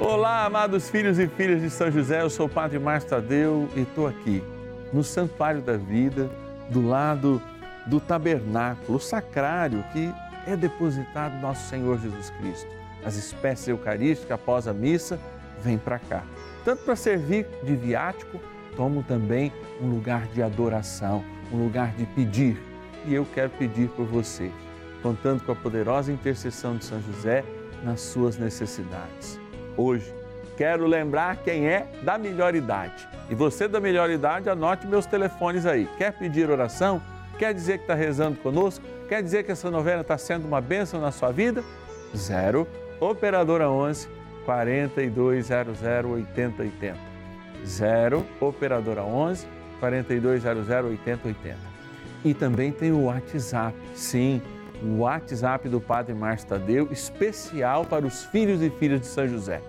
Olá, amados filhos e filhas de São José, eu sou o Padre Márcio Tadeu e estou aqui no Santuário da Vida, do lado do tabernáculo, o sacrário que é depositado nosso Senhor Jesus Cristo. As espécies eucarísticas após a missa vêm para cá, tanto para servir de viático, como também um lugar de adoração, um lugar de pedir. E eu quero pedir por você, contando com a poderosa intercessão de São José nas suas necessidades hoje. Quero lembrar quem é da melhor idade. E você da melhor idade, anote meus telefones aí. Quer pedir oração? Quer dizer que está rezando conosco? Quer dizer que essa novena está sendo uma bênção na sua vida? Zero. Operadora 11 4200 8080. Zero. Operadora 11 4200 8080. E também tem o WhatsApp. Sim o WhatsApp do Padre Márcio Tadeu, especial para os filhos e filhas de São José.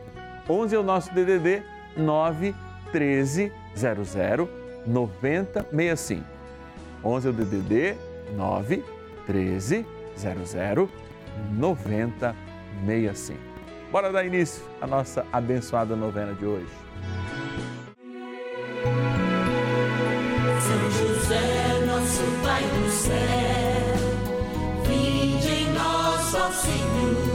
11 é o nosso DDD 9 13 00 9065. 11 é o DDD 9 13 00 9065. Bora dar início à nossa abençoada novena de hoje. São José, nosso Pai do céu Senhor,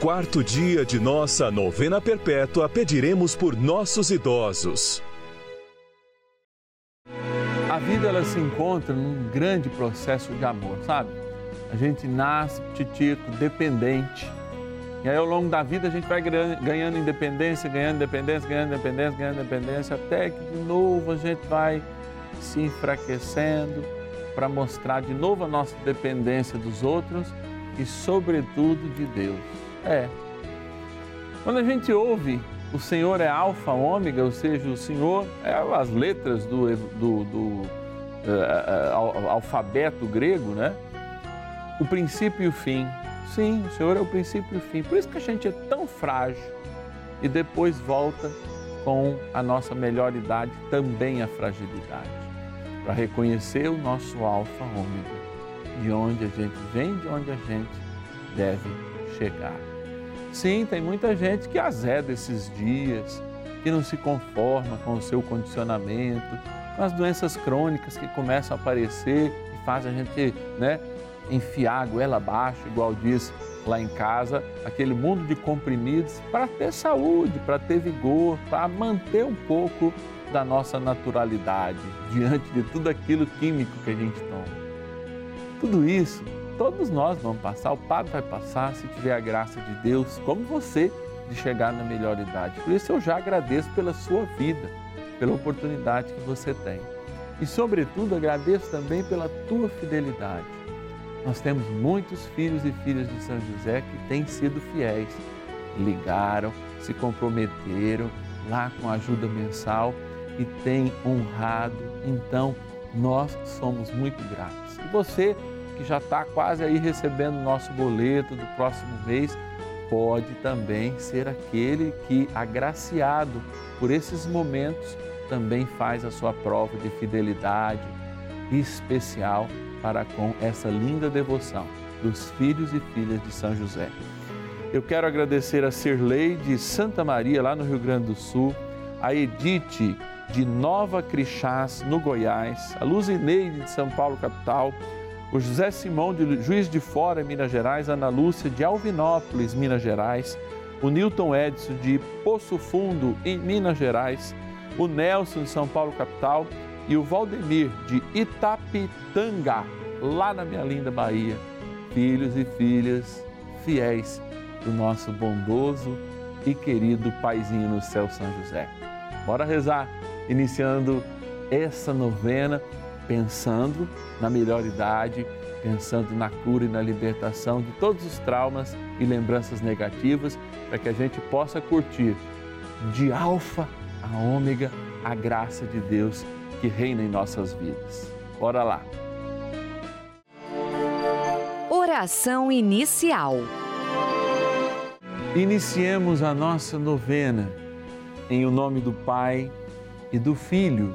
quarto dia de nossa novena perpétua, pediremos por nossos idosos. A vida ela se encontra num grande processo de amor, sabe? A gente nasce titico, dependente. E aí ao longo da vida a gente vai ganhando independência, ganhando independência, ganhando independência, ganhando independência, até que de novo a gente vai se enfraquecendo para mostrar de novo a nossa dependência dos outros e sobretudo de Deus. É. Quando a gente ouve o Senhor é alfa, ômega, ou seja, o Senhor é as letras do, do, do uh, alfabeto grego, né? O princípio e o fim. Sim, o Senhor é o princípio e o fim. Por isso que a gente é tão frágil e depois volta com a nossa melhor idade também a fragilidade. Para reconhecer o nosso alfa, ômega, de onde a gente vem, de onde a gente deve chegar. Sim, tem muita gente que azeda esses dias, que não se conforma com o seu condicionamento, com as doenças crônicas que começam a aparecer e faz a gente né, enfiar a goela abaixo, igual diz lá em casa, aquele mundo de comprimidos para ter saúde, para ter vigor, para manter um pouco da nossa naturalidade diante de tudo aquilo químico que a gente toma. Tudo isso todos nós vamos passar, o Padre vai passar, se tiver a graça de Deus, como você, de chegar na melhor idade. Por isso eu já agradeço pela sua vida, pela oportunidade que você tem. E, sobretudo, agradeço também pela tua fidelidade. Nós temos muitos filhos e filhas de São José que têm sido fiéis, ligaram, se comprometeram lá com a ajuda mensal e têm honrado. Então, nós somos muito gratos. E você que já está quase aí recebendo o nosso boleto do próximo mês, pode também ser aquele que, agraciado por esses momentos, também faz a sua prova de fidelidade especial para com essa linda devoção dos filhos e filhas de São José. Eu quero agradecer a Sirlei de Santa Maria, lá no Rio Grande do Sul, a Edite de Nova Crixás, no Goiás, a Luzineide de São Paulo, capital, o José Simão de Juiz de Fora, Minas Gerais, a Ana Lúcia de Alvinópolis, Minas Gerais, o Newton Edson de Poço Fundo, em Minas Gerais, o Nelson de São Paulo, capital, e o Valdemir de Itapitanga, lá na minha linda Bahia, filhos e filhas fiéis do nosso bondoso e querido Paizinho no céu, São José. Bora rezar, iniciando essa novena, pensando na melhor idade, pensando na cura e na libertação de todos os traumas e lembranças negativas, para que a gente possa curtir de alfa a ômega a graça de Deus que reina em nossas vidas. Bora lá. Oração inicial. Iniciemos a nossa novena em o nome do Pai e do Filho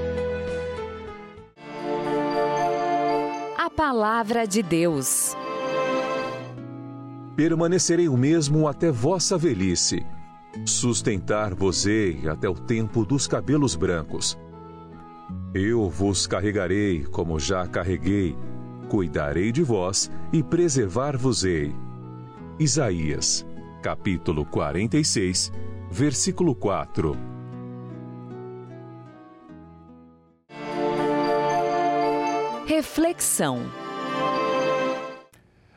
Palavra de Deus. Permanecerei o mesmo até vossa velhice. Sustentar-vos-ei até o tempo dos cabelos brancos. Eu vos carregarei como já carreguei, cuidarei de vós e preservar-vos-ei. Isaías, capítulo 46, versículo 4. Reflexão.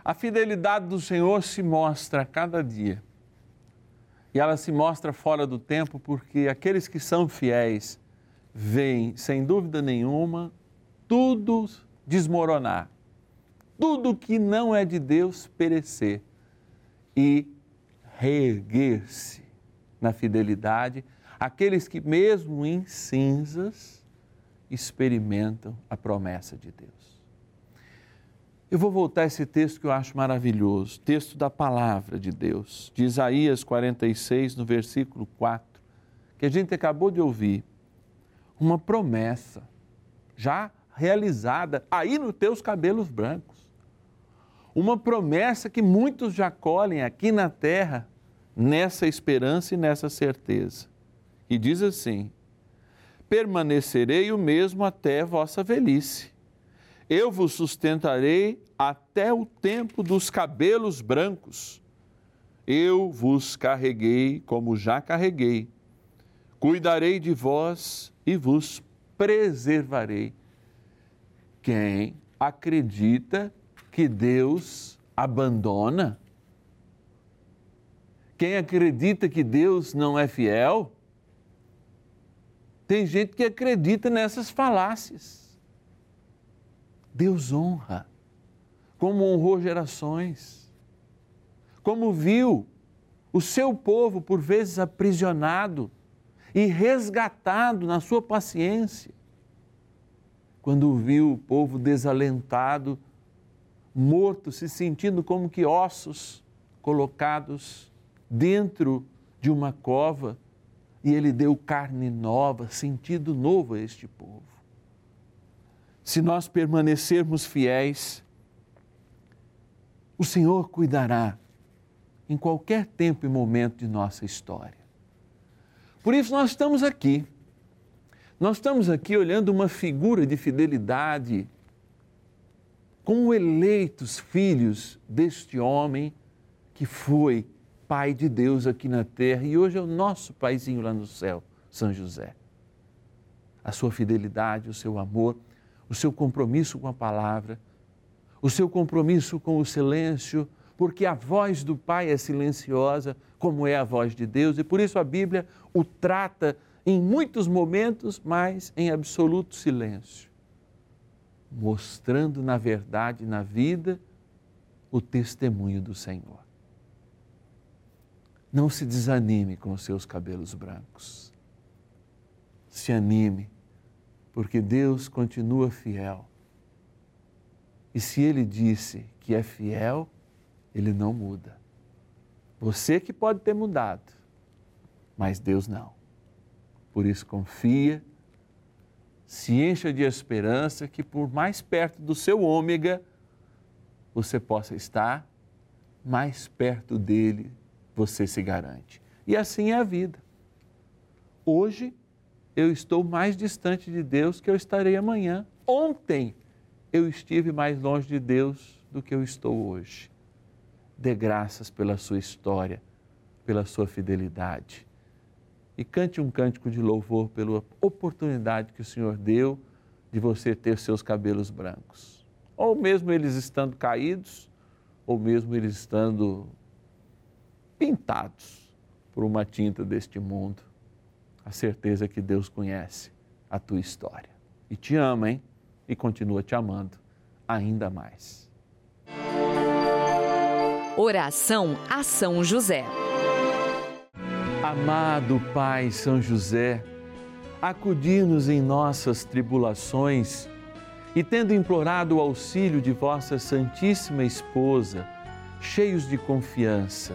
A fidelidade do Senhor se mostra a cada dia. E ela se mostra fora do tempo porque aqueles que são fiéis veem, sem dúvida nenhuma, tudo desmoronar, tudo que não é de Deus perecer e reerguer-se na fidelidade, aqueles que, mesmo em cinzas, experimentam a promessa de Deus. Eu vou voltar a esse texto que eu acho maravilhoso, texto da palavra de Deus, de Isaías 46, no versículo 4, que a gente acabou de ouvir. uma promessa já realizada aí nos teus cabelos brancos. Uma promessa que muitos já colhem aqui na terra, nessa esperança e nessa certeza. E diz assim: permanecerei o mesmo até vossa velhice. Eu vos sustentarei até o tempo dos cabelos brancos. Eu vos carreguei como já carreguei. Cuidarei de vós e vos preservarei. Quem acredita que Deus abandona? Quem acredita que Deus não é fiel? Tem gente que acredita nessas falácias. Deus honra, como honrou gerações, como viu o seu povo por vezes aprisionado e resgatado na sua paciência. Quando viu o povo desalentado, morto, se sentindo como que ossos colocados dentro de uma cova, e ele deu carne nova, sentido novo a este povo. Se nós permanecermos fiéis, o Senhor cuidará em qualquer tempo e momento de nossa história. Por isso nós estamos aqui. Nós estamos aqui olhando uma figura de fidelidade como eleitos filhos deste homem que foi Pai de Deus aqui na terra e hoje é o nosso paizinho lá no céu, São José. A sua fidelidade, o seu amor, o seu compromisso com a palavra, o seu compromisso com o silêncio, porque a voz do Pai é silenciosa, como é a voz de Deus, e por isso a Bíblia o trata em muitos momentos, mas em absoluto silêncio, mostrando na verdade, na vida, o testemunho do Senhor. Não se desanime com os seus cabelos brancos. Se anime, porque Deus continua fiel. E se Ele disse que é fiel, Ele não muda. Você que pode ter mudado, mas Deus não. Por isso, confia, se encha de esperança que, por mais perto do seu ômega, você possa estar mais perto dele você se garante. E assim é a vida. Hoje eu estou mais distante de Deus que eu estarei amanhã. Ontem eu estive mais longe de Deus do que eu estou hoje. Dê graças pela sua história, pela sua fidelidade. E cante um cântico de louvor pela oportunidade que o Senhor deu de você ter seus cabelos brancos. Ou mesmo eles estando caídos, ou mesmo eles estando pintados por uma tinta deste mundo, a certeza que Deus conhece a tua história e te ama, hein? E continua te amando ainda mais. Oração a São José. Amado Pai São José, acudir-nos em nossas tribulações e, tendo implorado o auxílio de vossa Santíssima Esposa, cheios de confiança,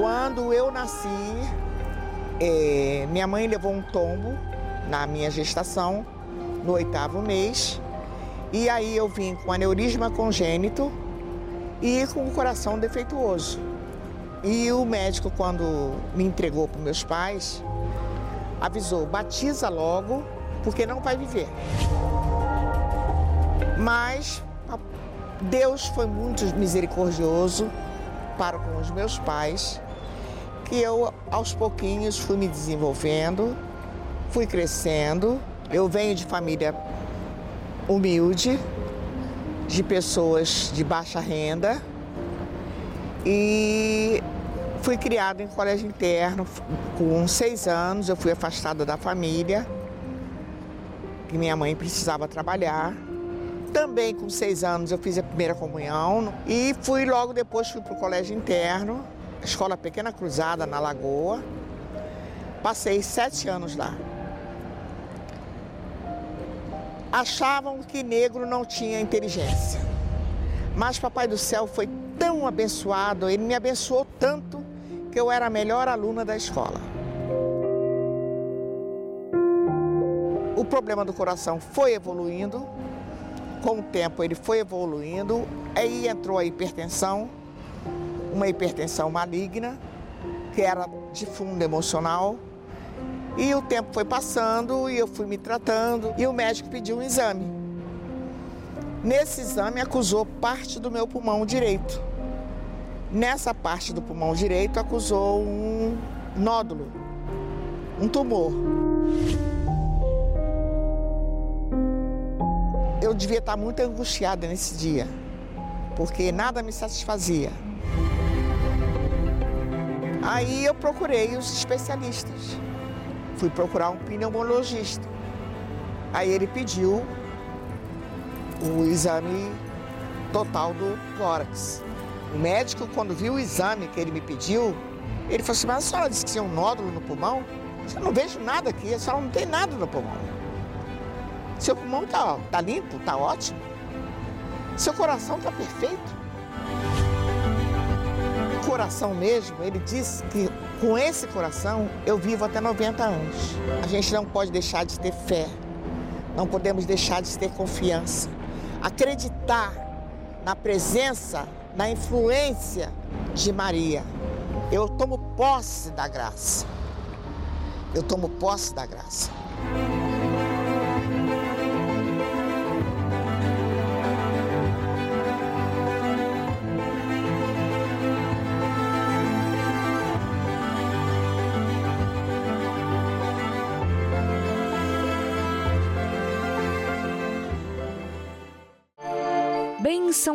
Quando eu nasci, é, minha mãe levou um tombo na minha gestação, no oitavo mês, e aí eu vim com aneurisma congênito e com o coração defeituoso. E o médico, quando me entregou para meus pais, avisou: batiza logo, porque não vai viver. Mas Deus foi muito misericordioso para com os meus pais, que eu aos pouquinhos fui me desenvolvendo, fui crescendo. Eu venho de família humilde, de pessoas de baixa renda e fui criado em colégio interno. Com seis anos eu fui afastada da família, que minha mãe precisava trabalhar. Também com seis anos eu fiz a primeira comunhão e fui logo depois fui para o colégio interno, escola Pequena Cruzada na Lagoa. Passei sete anos lá. Achavam que negro não tinha inteligência. Mas Papai do Céu foi tão abençoado, ele me abençoou tanto que eu era a melhor aluna da escola. O problema do coração foi evoluindo, com o tempo ele foi evoluindo, aí entrou a hipertensão, uma hipertensão maligna, que era de fundo emocional. E o tempo foi passando e eu fui me tratando e o médico pediu um exame. Nesse exame acusou parte do meu pulmão direito. Nessa parte do pulmão direito acusou um nódulo, um tumor. Eu devia estar muito angustiada nesse dia, porque nada me satisfazia. Aí eu procurei os especialistas. Fui procurar um pneumologista. Aí ele pediu o exame total do tórax. O médico, quando viu o exame que ele me pediu, ele falou assim: Mas a senhora disse que tinha um nódulo no pulmão? Eu não vejo nada aqui, a senhora não tem nada no pulmão. Seu pulmão está tá limpo, está ótimo. Seu coração está perfeito. Coração mesmo, ele disse que com esse coração eu vivo até 90 anos. A gente não pode deixar de ter fé, não podemos deixar de ter confiança. Acreditar na presença, na influência de Maria. Eu tomo posse da graça. Eu tomo posse da graça.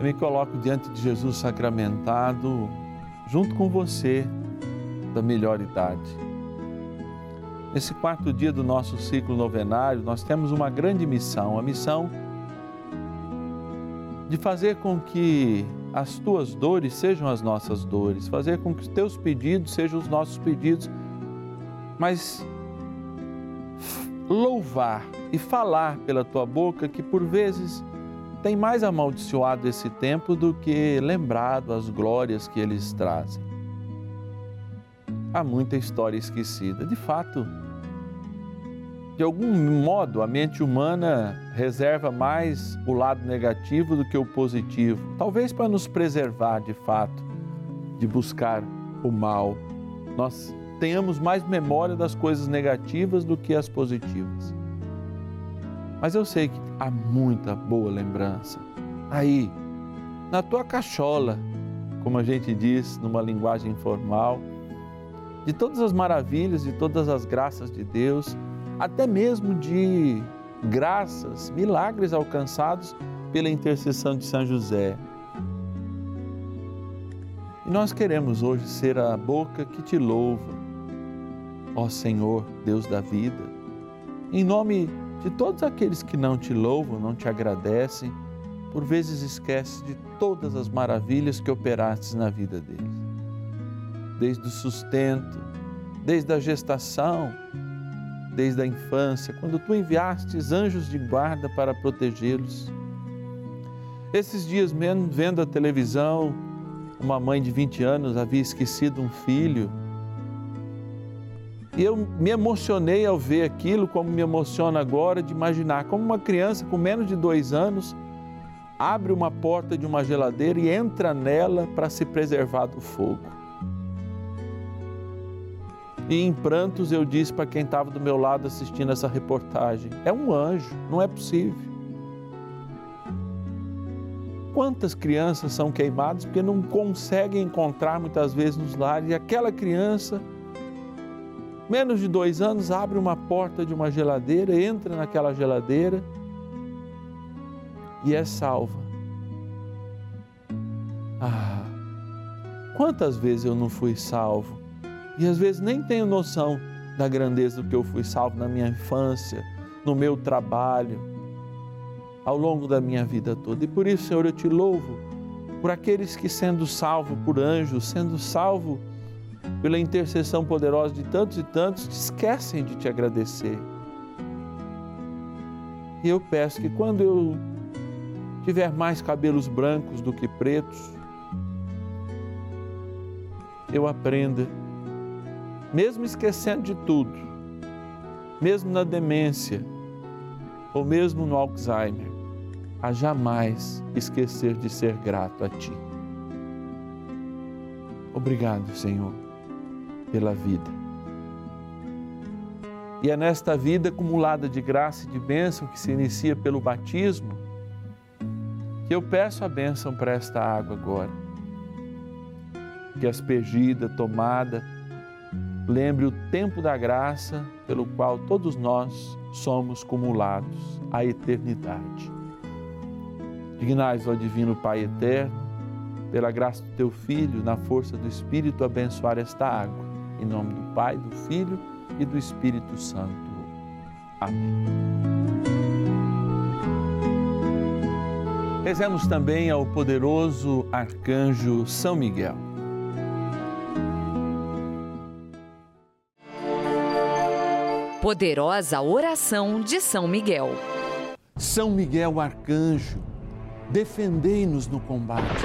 Eu me coloco diante de Jesus sacramentado, junto com você, da melhor idade. Nesse quarto dia do nosso ciclo novenário, nós temos uma grande missão, a missão de fazer com que as tuas dores sejam as nossas dores, fazer com que os teus pedidos sejam os nossos pedidos, mas louvar e falar pela tua boca que por vezes tem mais amaldiçoado esse tempo do que lembrado as glórias que eles trazem. Há muita história esquecida. De fato, de algum modo, a mente humana reserva mais o lado negativo do que o positivo, talvez para nos preservar de fato de buscar o mal. Nós tenhamos mais memória das coisas negativas do que as positivas. Mas eu sei que há muita boa lembrança aí, na tua cachola, como a gente diz numa linguagem informal, de todas as maravilhas, de todas as graças de Deus até mesmo de graças, milagres alcançados pela intercessão de São José. E nós queremos hoje ser a boca que te louva, ó Senhor, Deus da vida, em nome de todos aqueles que não te louvam, não te agradecem, por vezes esquece de todas as maravilhas que operastes na vida deles. Desde o sustento, desde a gestação, desde a infância, quando tu enviastes anjos de guarda para protegê-los. Esses dias mesmo, vendo a televisão, uma mãe de 20 anos havia esquecido um filho. E eu me emocionei ao ver aquilo, como me emociona agora de imaginar como uma criança com menos de dois anos abre uma porta de uma geladeira e entra nela para se preservar do fogo. E em prantos eu disse para quem estava do meu lado assistindo essa reportagem: é um anjo, não é possível. Quantas crianças são queimadas porque não conseguem encontrar muitas vezes nos lares e aquela criança, menos de dois anos, abre uma porta de uma geladeira, entra naquela geladeira e é salva. Ah, quantas vezes eu não fui salvo? E às vezes nem tenho noção da grandeza do que eu fui salvo na minha infância, no meu trabalho, ao longo da minha vida toda. E por isso, Senhor, eu te louvo por aqueles que, sendo salvo por anjos, sendo salvo pela intercessão poderosa de tantos e tantos, esquecem de te agradecer. E eu peço que quando eu tiver mais cabelos brancos do que pretos, eu aprenda mesmo esquecendo de tudo, mesmo na demência ou mesmo no Alzheimer, a jamais esquecer de ser grato a Ti. Obrigado, Senhor, pela vida. E é nesta vida acumulada de graça e de bênção que se inicia pelo batismo que eu peço a bênção para esta água agora. Que aspergida, tomada, lembre o tempo da graça pelo qual todos nós somos cumulados à eternidade. Dignais, ó Divino Pai eterno, pela graça do Teu Filho, na força do Espírito, abençoar esta água. Em nome do Pai, do Filho e do Espírito Santo. Amém. Rezemos também ao poderoso arcanjo São Miguel. Poderosa oração de São Miguel. São Miguel Arcanjo, defendei-nos no combate.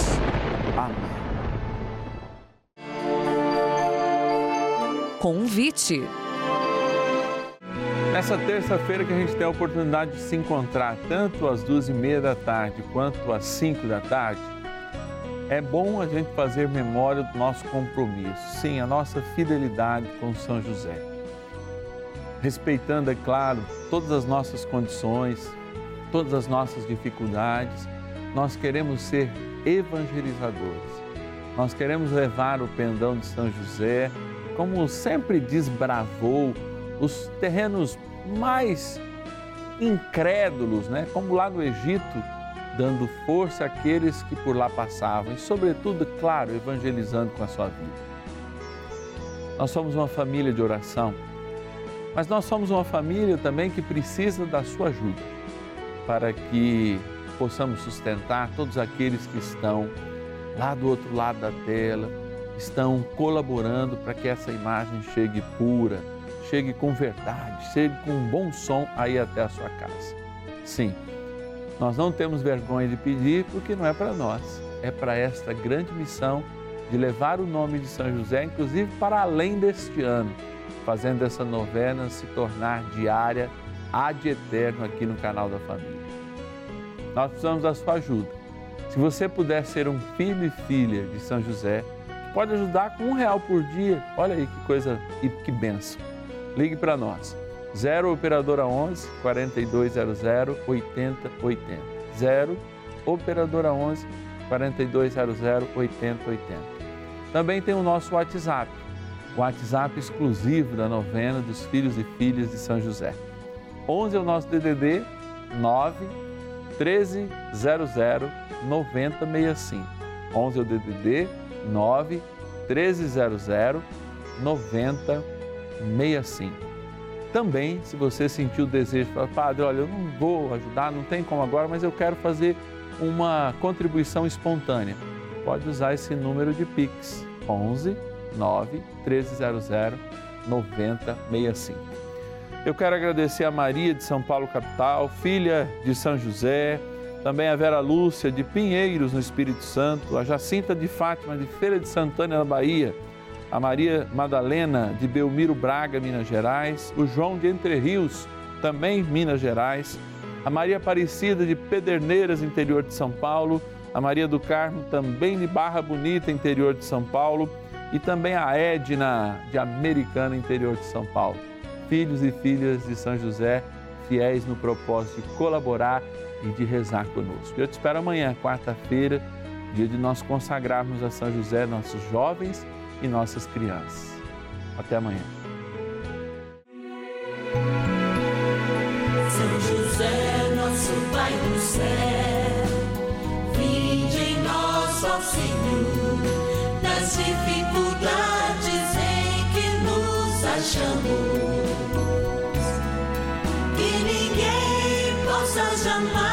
Convite. Nessa terça-feira que a gente tem a oportunidade de se encontrar, tanto às duas e meia da tarde quanto às cinco da tarde, é bom a gente fazer memória do nosso compromisso, sim, a nossa fidelidade com São José. Respeitando, é claro, todas as nossas condições, todas as nossas dificuldades, nós queremos ser evangelizadores. Nós queremos levar o pendão de São José, como sempre desbravou os terrenos mais incrédulos, né? Como lá no Egito, dando força àqueles que por lá passavam e, sobretudo, claro, evangelizando com a sua vida. Nós somos uma família de oração, mas nós somos uma família também que precisa da sua ajuda para que possamos sustentar todos aqueles que estão lá do outro lado da tela, estão colaborando para que essa imagem chegue pura, chegue com verdade, chegue com um bom som aí até a sua casa. Sim, nós não temos vergonha de pedir porque não é para nós, é para esta grande missão de levar o nome de São José, inclusive para além deste ano, fazendo essa novena se tornar diária, ad eterno aqui no canal da família. Nós precisamos da sua ajuda. Se você puder ser um filho e filha de São José, pode ajudar com um real por dia. Olha aí que coisa e que benção. Ligue para nós. 0 Operadora 11 4200 8080. 0 Operadora 11 4200 8080. Também tem o nosso WhatsApp, o WhatsApp exclusivo da novena dos filhos e filhas de São José. 11 é o nosso DDD 9 1300 9065. 11 é o DDD 9 1300 9065. Também, se você sentiu o desejo, falar, padre, olha, eu não vou ajudar, não tem como agora, mas eu quero fazer uma contribuição espontânea pode usar esse número de Pix 11 9 1300 9065. Eu quero agradecer a Maria de São Paulo capital, filha de São José, também a Vera Lúcia de Pinheiros no Espírito Santo, a Jacinta de Fátima de Feira de Santana na Bahia, a Maria Madalena de Belmiro Braga, Minas Gerais, o João de Entre Rios, também Minas Gerais, a Maria Aparecida de Pederneiras, interior de São Paulo, a Maria do Carmo, também de Barra Bonita, interior de São Paulo, e também a Edna, de Americana, interior de São Paulo. Filhos e filhas de São José, fiéis no propósito de colaborar e de rezar conosco. Eu te espero amanhã, quarta-feira, dia de nós consagrarmos a São José nossos jovens e nossas crianças. Até amanhã. São José, nosso Pai do céu Senhor, das dificuldades em que nos achamos. Que ninguém possa jamais